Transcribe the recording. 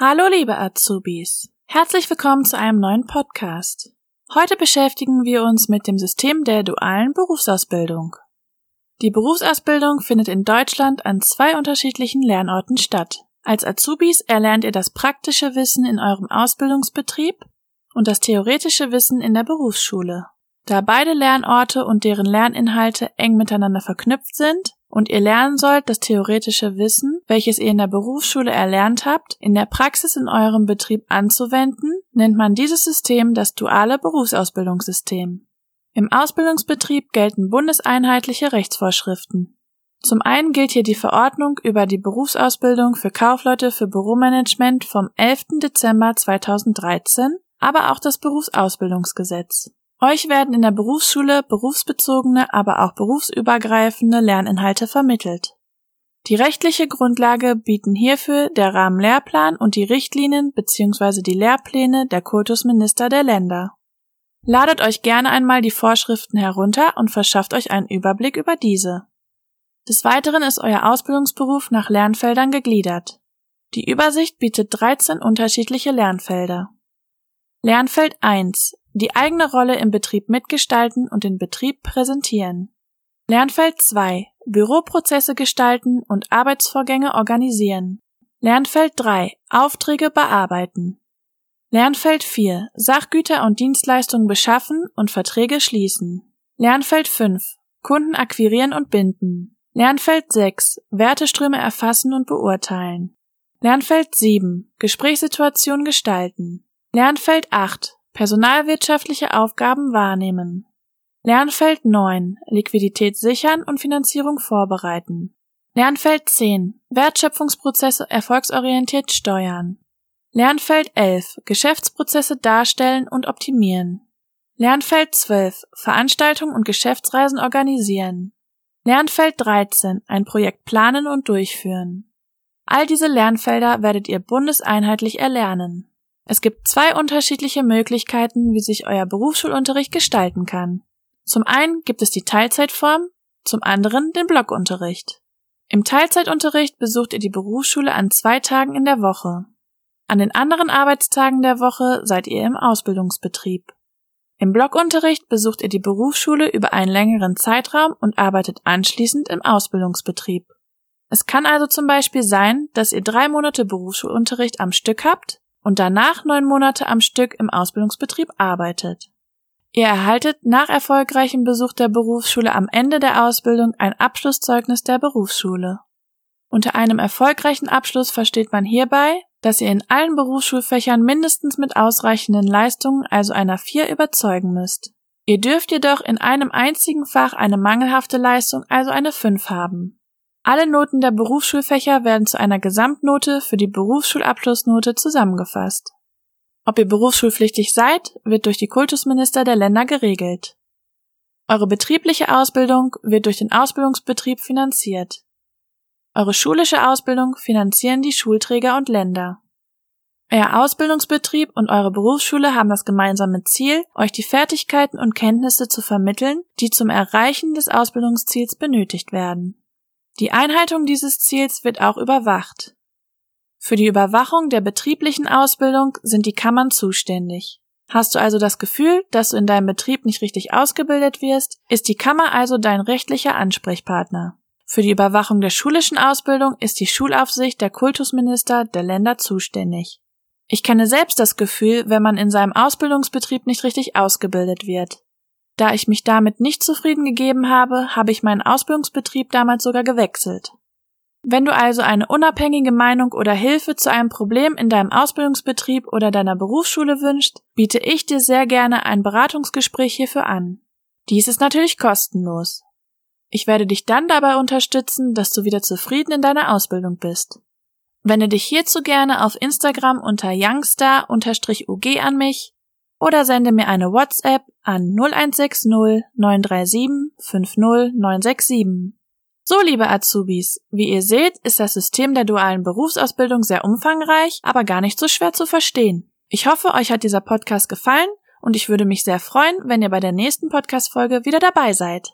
Hallo liebe Azubis. Herzlich willkommen zu einem neuen Podcast. Heute beschäftigen wir uns mit dem System der dualen Berufsausbildung. Die Berufsausbildung findet in Deutschland an zwei unterschiedlichen Lernorten statt. Als Azubis erlernt ihr das praktische Wissen in eurem Ausbildungsbetrieb und das theoretische Wissen in der Berufsschule. Da beide Lernorte und deren Lerninhalte eng miteinander verknüpft sind, und ihr lernen sollt, das theoretische Wissen, welches ihr in der Berufsschule erlernt habt, in der Praxis in eurem Betrieb anzuwenden, nennt man dieses System das duale Berufsausbildungssystem. Im Ausbildungsbetrieb gelten bundeseinheitliche Rechtsvorschriften. Zum einen gilt hier die Verordnung über die Berufsausbildung für Kaufleute für Büromanagement vom 11. Dezember 2013, aber auch das Berufsausbildungsgesetz. Euch werden in der Berufsschule berufsbezogene, aber auch berufsübergreifende Lerninhalte vermittelt. Die rechtliche Grundlage bieten hierfür der Rahmenlehrplan und die Richtlinien bzw. die Lehrpläne der Kultusminister der Länder. Ladet euch gerne einmal die Vorschriften herunter und verschafft euch einen Überblick über diese. Des Weiteren ist euer Ausbildungsberuf nach Lernfeldern gegliedert. Die Übersicht bietet 13 unterschiedliche Lernfelder. Lernfeld 1 die eigene Rolle im Betrieb mitgestalten und den Betrieb präsentieren. Lernfeld 2. Büroprozesse gestalten und Arbeitsvorgänge organisieren. Lernfeld 3. Aufträge bearbeiten. Lernfeld 4. Sachgüter und Dienstleistungen beschaffen und Verträge schließen. Lernfeld 5. Kunden akquirieren und binden. Lernfeld 6. Werteströme erfassen und beurteilen. Lernfeld 7. Gesprächssituation gestalten. Lernfeld 8. Personalwirtschaftliche Aufgaben wahrnehmen. Lernfeld 9. Liquidität sichern und Finanzierung vorbereiten. Lernfeld 10. Wertschöpfungsprozesse erfolgsorientiert steuern. Lernfeld 11. Geschäftsprozesse darstellen und optimieren. Lernfeld 12. Veranstaltungen und Geschäftsreisen organisieren. Lernfeld 13. Ein Projekt planen und durchführen. All diese Lernfelder werdet ihr bundeseinheitlich erlernen. Es gibt zwei unterschiedliche Möglichkeiten, wie sich euer Berufsschulunterricht gestalten kann. Zum einen gibt es die Teilzeitform, zum anderen den Blockunterricht. Im Teilzeitunterricht besucht ihr die Berufsschule an zwei Tagen in der Woche. An den anderen Arbeitstagen der Woche seid ihr im Ausbildungsbetrieb. Im Blockunterricht besucht ihr die Berufsschule über einen längeren Zeitraum und arbeitet anschließend im Ausbildungsbetrieb. Es kann also zum Beispiel sein, dass ihr drei Monate Berufsschulunterricht am Stück habt, und danach neun Monate am Stück im Ausbildungsbetrieb arbeitet. Ihr erhaltet nach erfolgreichem Besuch der Berufsschule am Ende der Ausbildung ein Abschlusszeugnis der Berufsschule. Unter einem erfolgreichen Abschluss versteht man hierbei, dass ihr in allen Berufsschulfächern mindestens mit ausreichenden Leistungen, also einer 4, überzeugen müsst. Ihr dürft jedoch in einem einzigen Fach eine mangelhafte Leistung, also eine 5 haben. Alle Noten der Berufsschulfächer werden zu einer Gesamtnote für die Berufsschulabschlussnote zusammengefasst. Ob ihr berufsschulpflichtig seid, wird durch die Kultusminister der Länder geregelt. Eure betriebliche Ausbildung wird durch den Ausbildungsbetrieb finanziert. Eure schulische Ausbildung finanzieren die Schulträger und Länder. Euer Ausbildungsbetrieb und eure Berufsschule haben das gemeinsame Ziel, euch die Fertigkeiten und Kenntnisse zu vermitteln, die zum Erreichen des Ausbildungsziels benötigt werden. Die Einhaltung dieses Ziels wird auch überwacht. Für die Überwachung der betrieblichen Ausbildung sind die Kammern zuständig. Hast du also das Gefühl, dass du in deinem Betrieb nicht richtig ausgebildet wirst, ist die Kammer also dein rechtlicher Ansprechpartner. Für die Überwachung der schulischen Ausbildung ist die Schulaufsicht der Kultusminister der Länder zuständig. Ich kenne selbst das Gefühl, wenn man in seinem Ausbildungsbetrieb nicht richtig ausgebildet wird. Da ich mich damit nicht zufrieden gegeben habe, habe ich meinen Ausbildungsbetrieb damals sogar gewechselt. Wenn du also eine unabhängige Meinung oder Hilfe zu einem Problem in deinem Ausbildungsbetrieb oder deiner Berufsschule wünschst, biete ich dir sehr gerne ein Beratungsgespräch hierfür an. Dies ist natürlich kostenlos. Ich werde dich dann dabei unterstützen, dass du wieder zufrieden in deiner Ausbildung bist. Wende dich hierzu gerne auf Instagram unter youngstar-ug an mich oder sende mir eine WhatsApp an 0160 937 50967. So, liebe Azubis, wie ihr seht, ist das System der dualen Berufsausbildung sehr umfangreich, aber gar nicht so schwer zu verstehen. Ich hoffe, euch hat dieser Podcast gefallen und ich würde mich sehr freuen, wenn ihr bei der nächsten Podcast-Folge wieder dabei seid.